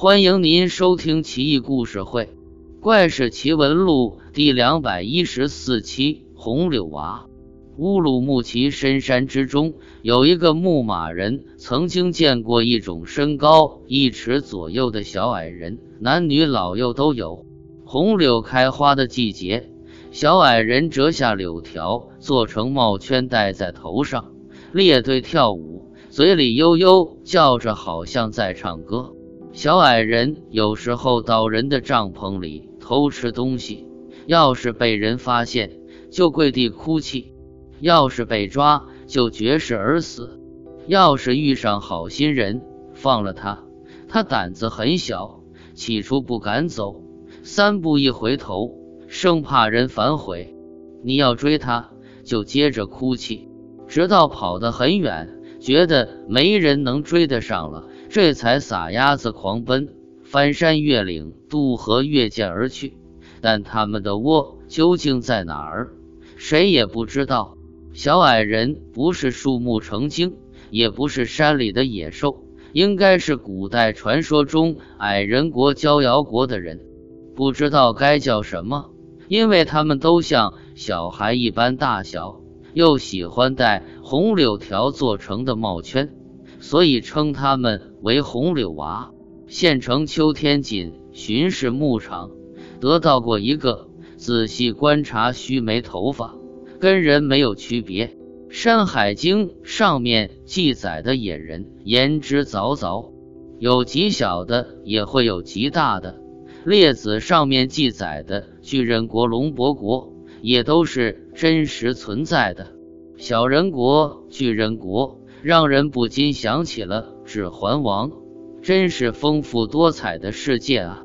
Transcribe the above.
欢迎您收听《奇异故事会·怪事奇闻录》第两百一十四期《红柳娃》。乌鲁木齐深山之中，有一个牧马人曾经见过一种身高一尺左右的小矮人，男女老幼都有。红柳开花的季节，小矮人折下柳条，做成帽圈戴在头上，列队跳舞，嘴里悠悠叫着，好像在唱歌。小矮人有时候到人的帐篷里偷吃东西，要是被人发现，就跪地哭泣；要是被抓，就绝食而死。要是遇上好心人，放了他。他胆子很小，起初不敢走，三步一回头，生怕人反悔。你要追他，就接着哭泣，直到跑得很远，觉得没人能追得上了。这才撒丫子狂奔，翻山越岭，渡河越涧而去。但他们的窝究竟在哪儿，谁也不知道。小矮人不是树木成精，也不是山里的野兽，应该是古代传说中矮人国焦瑶国的人。不知道该叫什么，因为他们都像小孩一般大小，又喜欢戴红柳条做成的帽圈。所以称他们为红柳娃。县城秋天锦巡视牧场，得到过一个，仔细观察须眉头发，跟人没有区别。《山海经》上面记载的野人，言之凿凿，有极小的，也会有极大的。《列子》上面记载的巨人国龙伯国，也都是真实存在的。小人国、巨人国。让人不禁想起了《指环王》，真是丰富多彩的世界啊！